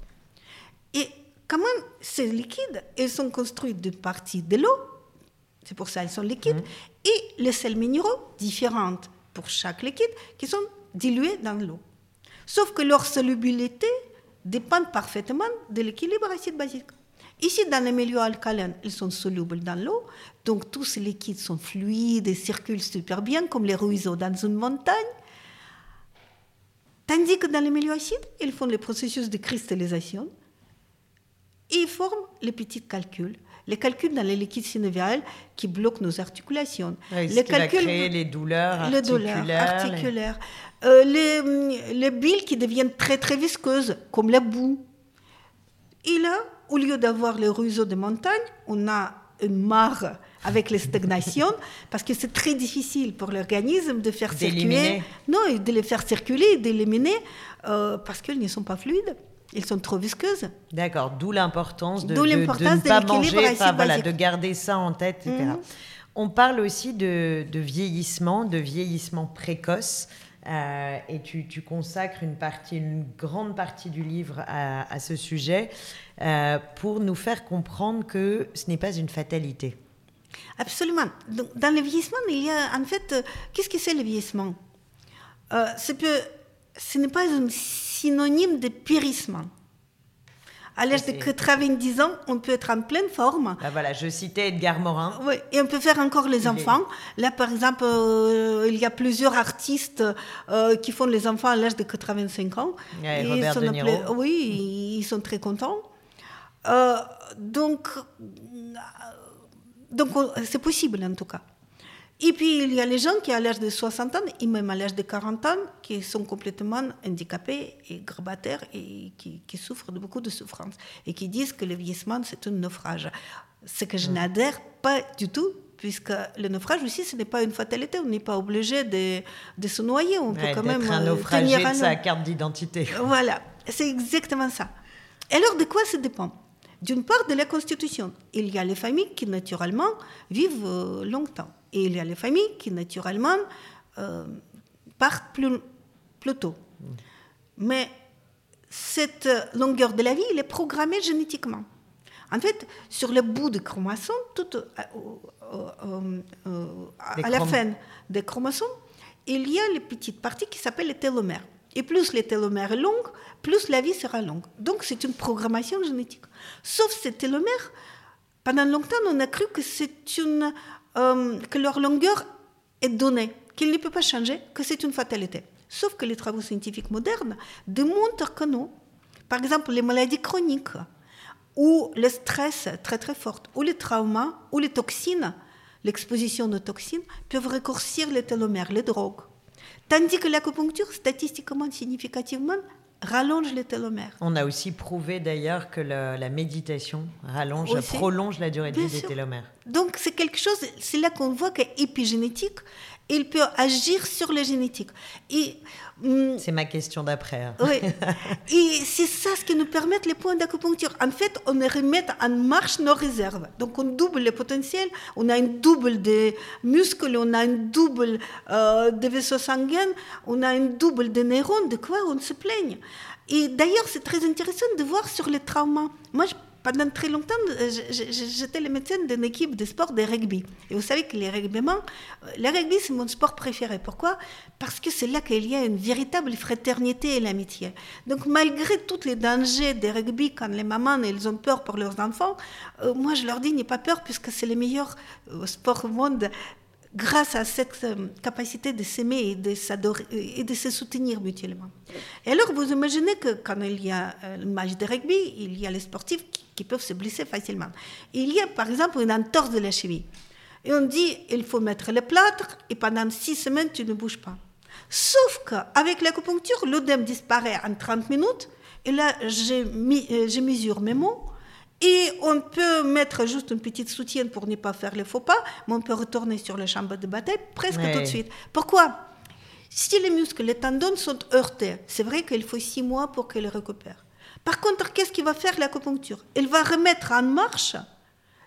Et comment ces liquides, ils sont construits d'une partie de l'eau, c'est pour ça qu'ils sont liquides, mm. et les sels minéraux, différentes pour chaque liquide, qui sont dilués dans l'eau. Sauf que leur solubilité dépendent parfaitement de l'équilibre acide-basique. Ici, dans les milieux alcalins, ils sont solubles dans l'eau, donc tous ces liquides sont fluides et circulent super bien, comme les ruisseaux dans une montagne. Tandis que dans les milieux acides, ils font les processus de cristallisation et ils forment les petits calculs. Les calculs dans les liquides synoviales qui bloquent nos articulations. les calculs, les douleurs articulaires. Les douleurs articulaires. Euh, les, les billes qui deviennent très très visqueuses, comme la boue. Et là, au lieu d'avoir les ruisseaux de montagne, on a une mare avec les stagnations, parce que c'est très difficile pour l'organisme de faire circuler. Non, de les faire circuler, d'éliminer, euh, parce qu'elles ne sont pas fluides. Elles sont trop visqueuses. D'accord, d'où l'importance de, de, ne pas manger, voilà, de garder ça en tête, etc. Mhm. On parle aussi de, de, vieillissement, de vieillissement précoce. Euh, et tu, consacres une, partie, une grande partie du livre à, ce sujet euh, pour nous faire comprendre que ce n'est pas une fatalité. Absolument. dans le vieillissement, il y a en fait, euh, qu'est-ce que c'est le vieillissement? Ce n'est pas un synonyme de périssement. À l'âge de 90 ans, on peut être en pleine forme. Ben voilà, je citais Edgar Morin. Oui, et on peut faire encore les enfants. Là, par exemple, euh, il y a plusieurs artistes euh, qui font les enfants à l'âge de 85 ans. et Robert De Niro. oui, ils sont très contents. Euh, donc, donc c'est possible en tout cas. Et puis, il y a les gens qui, à l'âge de 60 ans, et même à l'âge de 40 ans, qui sont complètement handicapés et grabataires et qui, souffrent de beaucoup de souffrances et qui disent que le vieillissement, c'est un naufrage. Ce que je mm. n'adhère pas du tout, puisque le naufrage aussi, ce n'est pas une fatalité. On n'est pas obligé de, de, se noyer. On peut quand même un euh, naufragé tenir de sa carte d'identité. Voilà, c'est exactement ça. Alors, de quoi ça dépend? D'une part, de la Constitution. Il y a les familles qui, naturellement, vivent euh, longtemps. Et il y a les familles qui, naturellement, euh, partent plus, plus tôt. Mais cette longueur de la vie, elle est programmée génétiquement. En fait, sur le bout des chromosomes, tout, euh, euh, à la fin des chromosomes, il y a les petites parties qui s'appellent les télomères. Et plus les télomères sont longues, plus la vie sera longue. Donc c'est une programmation génétique. Sauf ces télomères, pendant longtemps, on a cru que c'est une euh, que leur longueur est donnée, qu'il ne peut pas changer, que c'est une fatalité. Sauf que les travaux scientifiques modernes démontrent que non. Par exemple, les maladies chroniques, ou le stress très très fort, ou les traumas, ou les toxines, l'exposition aux toxines, peuvent raccourcir les télomères, les drogues. Tandis que l'acupuncture, statistiquement, significativement, rallonge les télomères. On a aussi prouvé d'ailleurs que la méditation rallonge, prolonge la durée de vie des télomères. Donc c'est quelque chose, c'est là qu'on voit qu'épigénétique, il peut agir sur la génétique. Et hum, c'est ma question d'après. Hein. Oui. Et c'est ça ce qui nous permet les points d'acupuncture. En fait, on remet en marche nos réserves. Donc on double le potentiel, on a une double des muscles, on a une double euh, des vaisseaux sanguins, on a une double des neurones. De quoi on se plaigne? Et d'ailleurs, c'est très intéressant de voir sur les traumas. Moi, je pendant très longtemps, euh, j'étais le médecin d'une équipe de sport de rugby. Et vous savez que les rugbyman, euh, le rugby, c'est mon sport préféré. Pourquoi? Parce que c'est là qu'il y a une véritable fraternité et l'amitié. Donc, malgré tous les dangers des rugby, quand les mamans elles ont peur pour leurs enfants, euh, moi, je leur dis, n'ayez pas peur, puisque c'est le meilleur sport au monde grâce à cette capacité de s'aimer et de s'adorer et de se soutenir mutuellement. Et alors, vous imaginez que quand il y a le match de rugby, il y a les sportifs qui, peuvent se blesser facilement. Il y a par exemple une entorse de la cheville. Et on dit, il faut mettre le plâtre et pendant six semaines, tu ne bouges pas. Sauf qu'avec l'acupuncture, l'œdème disparaît en 30 minutes. Et là, je, euh, je mesure mes mots et on peut mettre juste une petite soutienne pour ne pas faire les faux pas, mais on peut retourner sur le chambre de bataille presque tout de suite. Pourquoi? Si les muscles, les tendons sont heurtés, c'est vrai qu'il faut six mois pour qu'ils récupèrent. Par contre, qu'est-ce qui va faire l'acupuncture? Elle va remettre en marche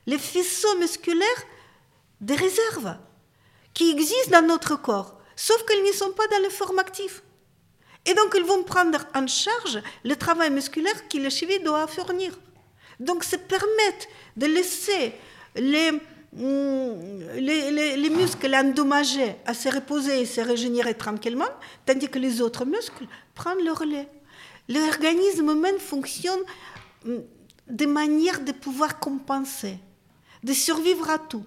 les faisceaux musculaires des réserves qui existent dans notre corps, sauf qu'ils ne sont pas dans les formes actives. Et donc, ils vont prendre en charge le travail musculaire que le cheville doit fournir. Donc, ça permet de laisser mm, les, muscles endommagés à se reposer et se régénérer tranquillement, tandis que les autres muscles prennent le relais. L'organisme même fonctionne mm, de manière de pouvoir compenser, de survivre à tout.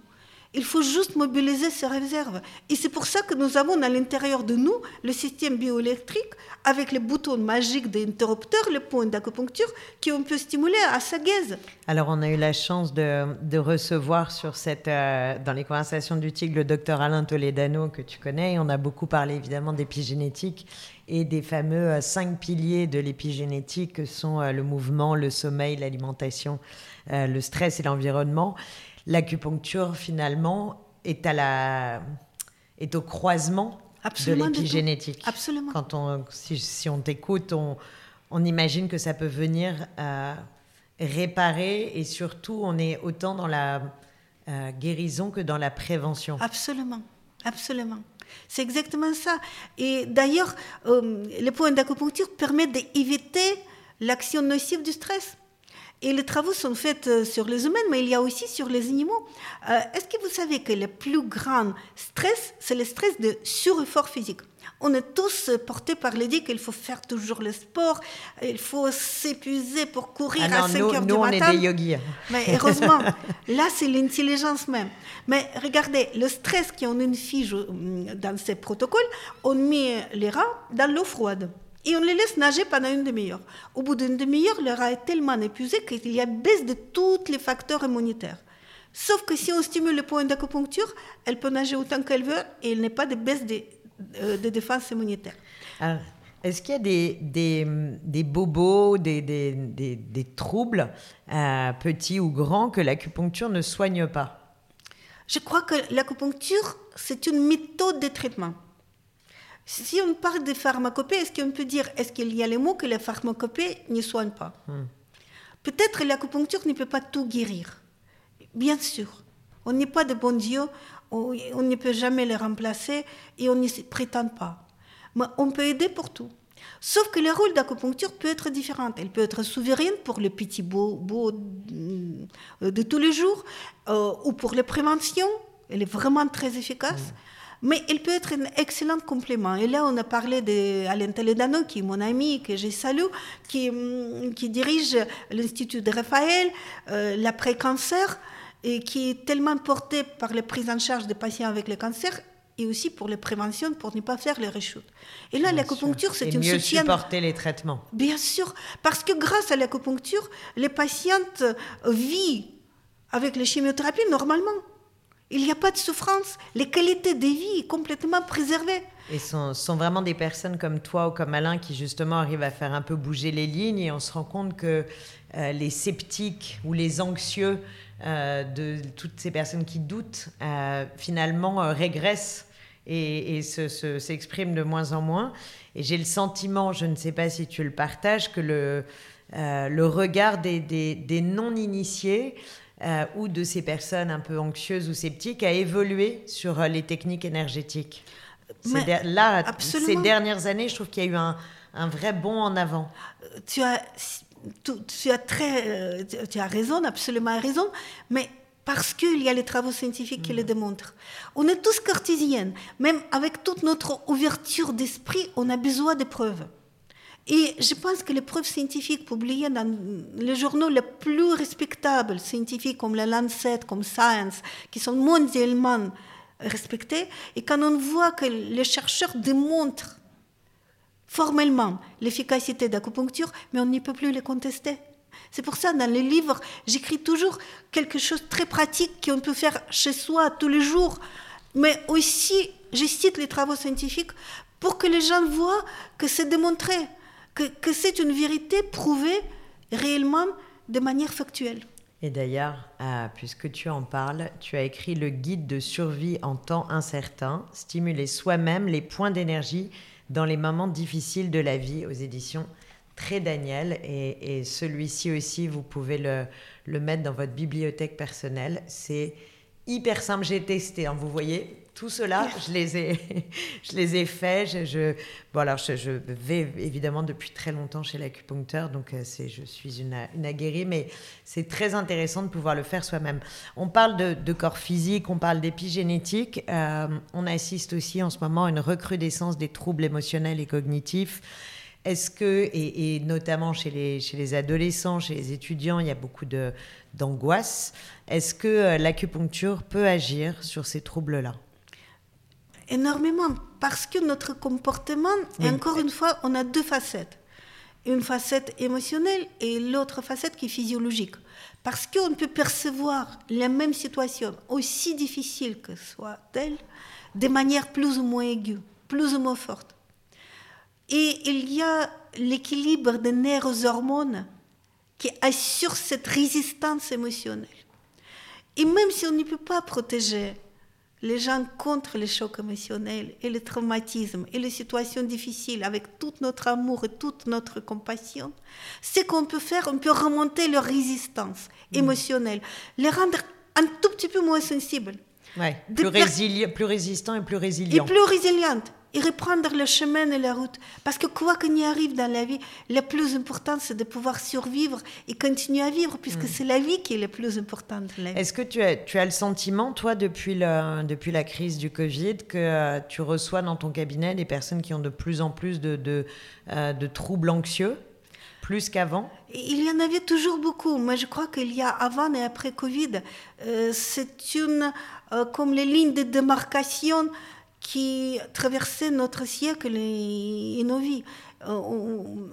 Il faut juste mobiliser ses réserves. Et c'est pour ça que nous avons à l'intérieur de nous le système bioélectrique avec les boutons magiques d'interrupteurs, les points d'acupuncture qu'on peut stimuler à sa gaze. Alors, on a eu la chance de, recevoir sur cette, euh, dans les conversations du TIG le docteur Alain Toledano, que tu connais. Et on a beaucoup parlé évidemment d'épigénétique et des fameux euh, cinq piliers de l'épigénétique que sont euh, le mouvement, le sommeil, l'alimentation, le stress et l'environnement l'acupuncture finalement est à la est au croisement de l'épigénétique. Absolument. Quand on, si, on t'écoute, on, on, imagine que ça peut venir euh, réparer et surtout on est autant dans la euh, guérison que dans la prévention. Absolument, absolument. C'est exactement ça. Et d'ailleurs, euh, le point d'acupuncture permet d'éviter l'action nocive du stress. Et les travaux sont faits euh, sur les humains, mais il y a aussi sur les animaux. Euh, est-ce que vous savez que le plus grand stress, c'est le stress de sur-effort physique? On est tous portés par l'idée qu'il faut faire toujours le sport, il faut s'épuiser pour courir ah à 5 heures du matin. Nous, on est des yogis. Mais heureusement, là, c'est l'intelligence même. Mais regardez, le stress qui en une fige dans ces protocoles, on met les rats dans l'eau froide. Et on les laisse nager pendant une demi-heure. Au bout d'une demi-heure, le rat est tellement épuisé qu'il y a baisse de tous les facteurs immunitaires. Sauf que si on stimule le point d'acupuncture, elle peut nager autant qu'elle veut et il n'y a pas de baisse de, euh, défense immunitaire. Est-ce qu'il y a des, des, des bobos, des, des troubles, euh, petits ou grands, que l'acupuncture ne soigne pas? Je crois que l'acupuncture, c'est une méthode de traitement. Si on parle de pharmacopée, est-ce qu'on peut dire, est-ce qu'il y a les mots que la pharmacopée ne soigne pas hmm. Peut-être l'acupuncture ne peut pas tout guérir. Bien sûr. On n'est pas de bon Dieu, on, ne peut jamais les remplacer et on n'y prétend pas. Mais on peut aider pour tout. Sauf que le rôle d'acupuncture peut être différent. Elle peut être souveraine pour les petits beaux, de tous les jours euh, ou pour les préventions. Elle est vraiment très efficace. Hmm. Mais il peut être un excellent complément. Et là, on a parlé d'Alain Toledano, qui est mon ami, que je salue, qui, mm, qui dirige l'Institut de Raphaël, euh, l'après-cancer, et qui est tellement porté par la prise en charge des patients avec le cancer et aussi pour les préventions, pour ne pas faire les rechutes. Et là, l'acupuncture, c'est une mieux supporter les traitements. Bien sûr, parce que grâce à l'acupuncture, les patientes vivent avec les chimiothérapies normalement. Il n'y a pas de souffrance. Les qualités de vie sont complètement préservées. Et ce sont, vraiment des personnes comme toi ou comme Alain qui justement arrivent à faire un peu bouger les lignes et on se rend compte que euh, les sceptiques ou les anxieux euh, de toutes ces personnes qui doutent euh, finalement régressent et, s'expriment de moins en moins. Et j'ai le sentiment, je ne sais pas si tu le partages, que le, regard des non-initiés euh, ou de ces personnes un peu anxieuses ou sceptiques a évolué sur euh, les techniques énergétiques Là, ces dernières années, je trouve qu'il y a eu un, un, vrai bond en avant. Tu as, tu, as très, euh, tu as raison, absolument raison, mais parce qu'il y a les travaux scientifiques qui le mm. démontrent. On est tous cartésiennes, même avec toute notre ouverture d'esprit, on a besoin de preuves. Et je pense que les preuves scientifiques publiées dans les journaux les plus respectables, scientifiques comme la Lancet, comme Science, qui sont mondialement respectés, et quand on voit que les chercheurs démontrent formellement l'efficacité d'acupuncture, mais on n'y peut plus les contester. C'est pour ça, dans les livres, j'écris toujours quelque chose de très pratique qu'on peut faire chez soi tous les jours. Mais aussi, je cite les travaux scientifiques pour que les gens voient que c'est démontré que, c'est une vérité prouvée réellement de manière factuelle. Et d'ailleurs, ah, puisque tu en parles, tu as écrit le guide de survie en temps incertain, stimuler soi-même les points d'énergie dans les moments difficiles de la vie aux éditions Très Daniel. Et, celui-ci aussi, vous pouvez le, le, mettre dans votre bibliothèque personnelle. C'est hyper simple, j'ai testé, hein, vous voyez, tout cela, je les ai, je les ai faits. Je, je, bon, alors je, vais évidemment depuis très longtemps chez l'acupuncteur, donc euh, c'est, je suis une, une aguerrie, mais c'est très intéressant de pouvoir le faire soi-même. On parle de, corps physique, on parle d'épigénétique. Euh, on assiste aussi en ce moment à une recrudescence des troubles émotionnels et cognitifs. Est-ce que, et, notamment chez les, chez les adolescents, chez les étudiants, il y a beaucoup de, d'angoisse. Est-ce que euh, l'acupuncture peut agir sur ces troubles-là? Énormément parce que notre comportement, encore une fois, on a deux facettes. Une facette émotionnelle et l'autre facette qui est physiologique. Parce qu'on peut percevoir la même situation, aussi difficile que soit-elle, de manière plus ou moins aiguë, plus ou moins forte. Et il y a l'équilibre des nerfs aux hormones qui assure cette résistance émotionnelle. Et même si on ne peut pas protéger les gens contre les chocs émotionnels et le traumatisme et les situations difficiles avec tout notre amour et toute notre compassion, ce qu'on peut faire, on peut remonter leur résistance mm. émotionnelle, les rendre un tout petit peu moins sensibles. plus, plus résistant et plus résilient. Et plus résiliente et reprendre le chemin et la route. Parce que quoi qu'il y arrive dans la vie, le plus important, c'est de pouvoir survivre et continuer à vivre, puisque mm. c'est la vie qui est le plus important. Est-ce que tu as, tu as le sentiment, toi, depuis, le, depuis la crise du Covid, que euh, tu reçois dans ton cabinet des personnes qui ont de plus en plus de, de, euh, de troubles anxieux plus qu'avant? Il y en avait toujours beaucoup, mais je crois qu'il y a avant et après Covid, euh, c'est une comme les lignes de démarcation qui traversait notre siècle et, nos vies. Euh,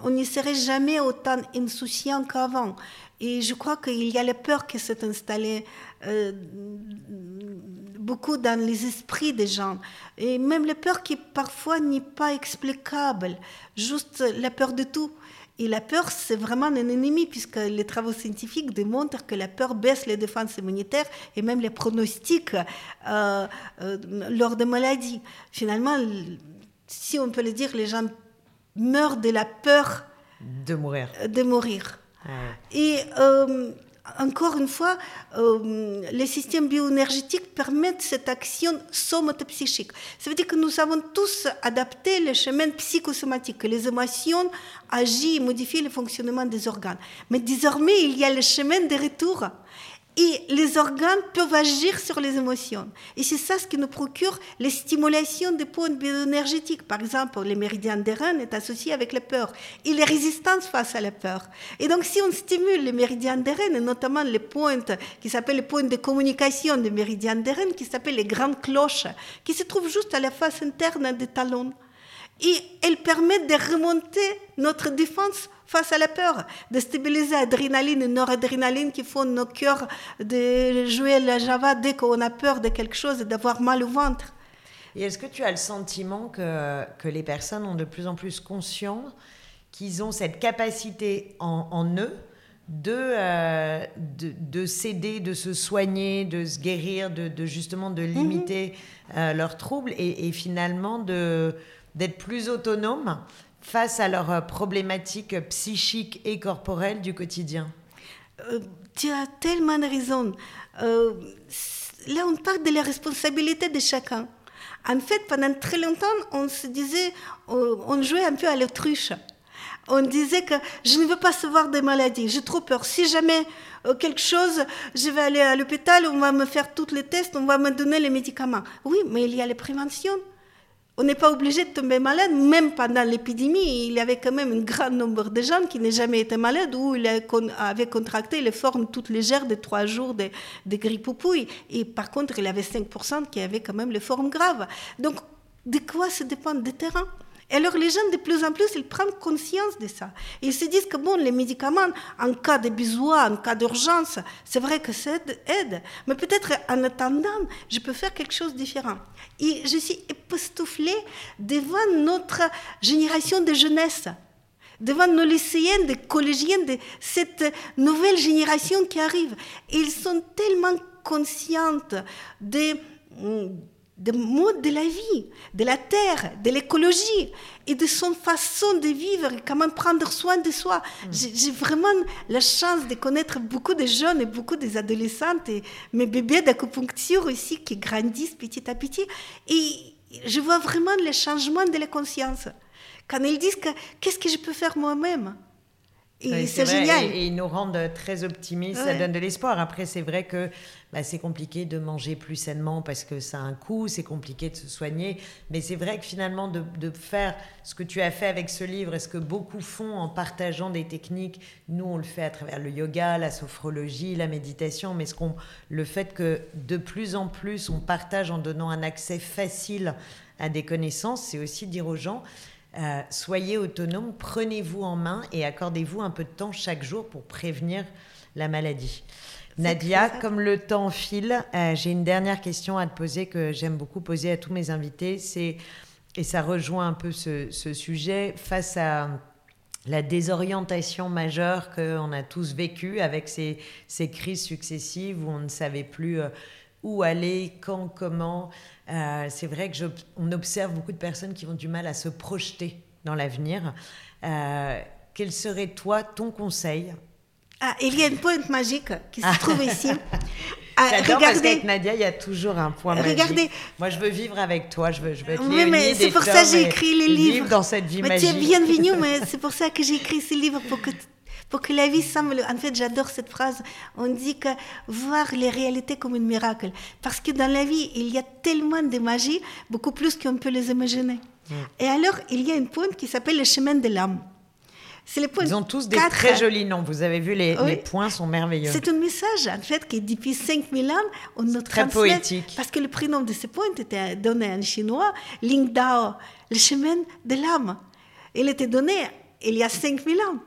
on n'y serait jamais autant insouciant qu'avant. Et je crois qu'il y a la peur qui s'est installée euh, beaucoup dans les esprits des gens. Et même la peur qui parfois n'est pas explicable, juste la peur de tout. Et la peur, c'est vraiment un ennemi, puisque les travaux scientifiques démontrent que la peur baisse les défenses immunitaires et même les pronostics euh, euh, lors des maladies. Finalement, si on peut le dire, les gens meurent de la peur de mourir. De mourir. Et euh, encore une fois, euh, les systèmes bioénergétiques permettent cette action somatopsychique. Ça veut dire que nous avons tous adapté le chemin psychosomatique, que les émotions agissent et modifient le fonctionnement des organes. Mais désormais, il y a le chemin de retour et les organes peuvent agir sur les émotions. Et c'est ça ce qui nous procure les stimulations des points bioénergétiques. Par exemple, le méridien des reins est associé avec la peur et les résistances face à la peur. Et donc, si on stimule les méridiens des reins, et notamment les points qui s'appellent les points de communication des méridiens des reins, qui s'appellent les grandes cloches, qui se trouvent juste à la face interne des talons, Et elle permet de remonter notre défense face à la peur, de stabiliser l'adrénaline et noradrénaline qui font nos cœurs de jouer la java dès qu'on a peur de quelque chose et d'avoir mal au ventre. Et est-ce que tu as le sentiment que, que les personnes ont de plus en plus conscience qu'ils ont cette capacité en, en eux de, euh, de, de s'aider, de se soigner, de se guérir, de, de justement de limiter euh, leurs troubles et, et finalement de, d'être plus autonomes face à leurs problématiques psychiques et corporelles du quotidien Euh, tu as tellement raison. Euh, là, on parle de la responsabilité de chacun. En fait, pendant très longtemps, on se disait, euh, on jouait un peu à l'autruche. On disait que je ne veux pas savoir des maladies, j'ai trop peur. Si jamais euh, quelque chose, je vais aller à l'hôpital, on va me faire tous les tests, on va me donner les médicaments. Oui, mais il y a les préventions. On n'est pas obligé de tomber malade, même pendant l'épidémie. Il y avait quand même un grand nombre de gens qui n'ont jamais été malades ou ils avaient contracté les formes toutes légères de trois jours de, grippe ou pouille. Et par contre, il y avait 5% qui avaient quand même les formes graves. Donc, de quoi ça dépend des terrains? Et alors les gens, de plus en plus, ils prennent conscience de ça. Ils se disent que bon, les médicaments, en cas de besoin, en cas d'urgence, c'est vrai que ça aide, mais peut-être en attendant, je peux faire quelque chose de différent. Et je suis époustouflée devant notre génération de jeunesse, devant nos lycéens, des collégiens, de cette nouvelle génération qui arrive. Ils sont tellement conscientes de de mode de la vie, de la terre, de l'écologie et de son façon de vivre et comment prendre soin de soi. Mm. J'ai vraiment la chance de connaître beaucoup de jeunes et beaucoup des adolescentes et mes bébés d'acupuncture aussi qui grandissent petit à petit. Et je vois vraiment le changement de la conscience. Quand ils disent que qu'est-ce que je peux faire moi-même? Et c'est génial. Et, et, ils nous rendent très optimistes, ouais. ça donne de l'espoir. Après, c'est vrai que bah, c'est compliqué de manger plus sainement parce que ça a un coût, c'est compliqué de se soigner. Mais c'est vrai que finalement, de, de, faire ce que tu as fait avec ce livre et ce que beaucoup font en partageant des techniques, nous, on le fait à travers le yoga, la sophrologie, la méditation, mais ce qu'on, le fait que de plus en plus, on partage en donnant un accès facile à des connaissances, c'est aussi dire aux gens, euh, soyez autonome, prenez-vous en main et accordez-vous un peu de temps chaque jour pour prévenir la maladie. Nadia, comme le temps file, euh, j'ai une dernière question à te poser que j'aime beaucoup poser à tous mes invités. C'est et ça rejoint un peu ce, ce sujet face à la désorientation majeure qu'on a tous vécue avec ces, ces, crises successives où on ne savait plus euh, où aller, quand, comment. Euh, c'est vrai que on observe beaucoup de personnes qui ont du mal à se projeter dans l'avenir. Euh, quel serait toi ton conseil? Ah, il y a une pointe magique qui se trouve ici. Ah, J'adore parce qu'avec Nadia, il y a toujours un point regardez. magique. Moi, je veux vivre avec toi. Je veux, je veux être oui, mais c'est pour ça que j'ai écrit les livres. dans cette vie mais magique. Tu es bienvenue, mais c'est pour ça que j'ai écrit ces livres pour que pour que la vie semble. En fait, j'adore cette phrase. On dit que voir les réalités comme un miracle. Parce que dans la vie, il y a tellement de magie, beaucoup plus qu'on peut les imaginer. Mm. Et alors, il y a une pointe qui s'appelle le chemin de l'âme. C'est les points Ils ont tous des 4. très jolis noms. Vous avez vu, les, oui. les points sont merveilleux. C'est un message, en fait, qui depuis 5000 ans, on nous Très poétique. Parce que le prénom de ces points était donné en chinois, Ling Dao, le chemin de l'âme. Il était donné il y a 5000 ans.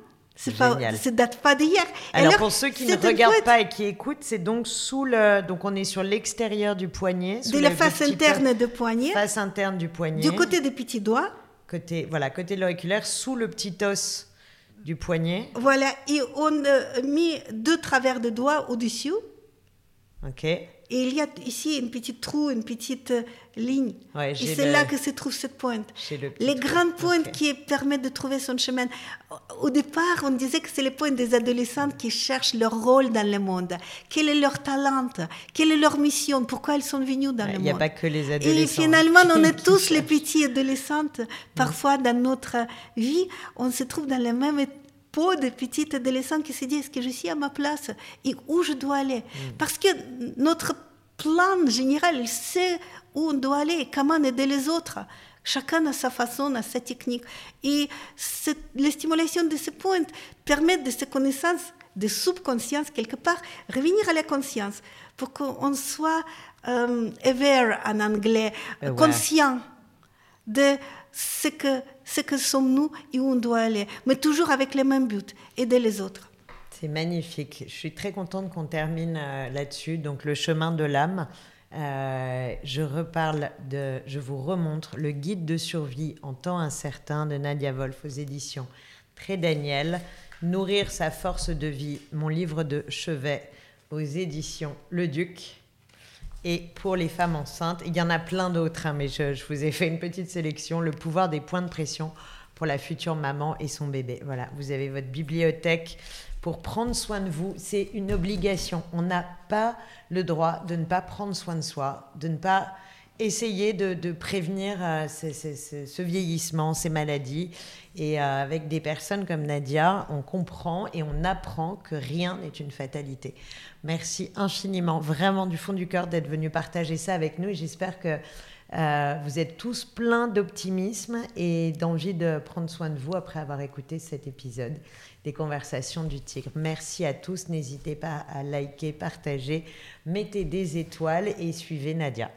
C'est pas, ça date pas d'hier. Alors, Alors, pour ceux qui ne regardent pas et qui écoutent, c'est donc sous le, donc on est sur l'extérieur du poignet, de la face interne du poignet, face interne du poignet, du côté des petits doigts, côté, voilà, côté de l'auriculaire, sous le petit os du poignet. Voilà, et on a mis deux travers de doigts au-dessus. Ok. Et il y a ici une petite trou, une petite ligne. Ouais, et c'est le... là que se trouve cette pointe. Les grandes pointes okay. qui permettent de trouver son chemin. Au départ, on disait que c'est les pointes des adolescentes qui cherchent leur rôle dans le monde. Quel est leur talent? Quelle est leur mission? Pourquoi elles sont venues dans ouais, le monde Il n'y a pas que les adolescents. Et finalement, on est tous les petits adolescentes. Parfois, dans notre vie, on se trouve dans le même peau de petite adolescente qui se dit est-ce que je suis à ma place et où je dois aller mm. Parce que notre plan général, il sait où on doit aller et comment aider les autres. Chacun a sa façon, a sa technique. Et la stimulation de ces points permet de ces connaissances, de subconscience quelque part, revenir à la conscience pour qu'on soit euh, aware en anglais, ouais. conscient de ce que, ce que sommes-nous et où on doit aller, mais toujours avec le même but, aider les autres. C'est magnifique. Je suis très contente qu'on termine euh, là-dessus. Donc le chemin de l'âme. Euh, je reparle de, je vous remontre le guide de survie en temps incertain de Nadia Wolf aux éditions Très Daniel. Nourrir sa force de vie, mon livre de chevet aux éditions Le Duc. Et pour les femmes enceintes, il y en a plein d'autres, hein, mais je, je, vous ai fait une petite sélection. Le pouvoir des points de pression pour la future maman et son bébé. Voilà, vous avez votre bibliothèque pour prendre soin de vous. C'est une obligation. On n'a pas le droit de ne pas prendre soin de soi, de ne pas essayer de, prévenir euh, ce, vieillissement, ces maladies. Et euh, avec des personnes comme Nadia, on comprend et on apprend que rien n'est une fatalité. Merci infiniment, vraiment du fond du cœur, d'être venu partager ça avec nous. J'espère que euh, vous êtes tous pleins d'optimisme et d'envie de prendre soin de vous après avoir écouté cet épisode des conversations du tigre. Merci à tous. N'hésitez pas à liker, partager, mettez des étoiles et suivez Nadia.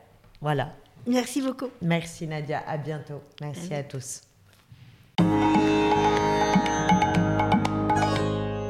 Voilà. Merci beaucoup. Merci Nadia. À bientôt. Merci à tous.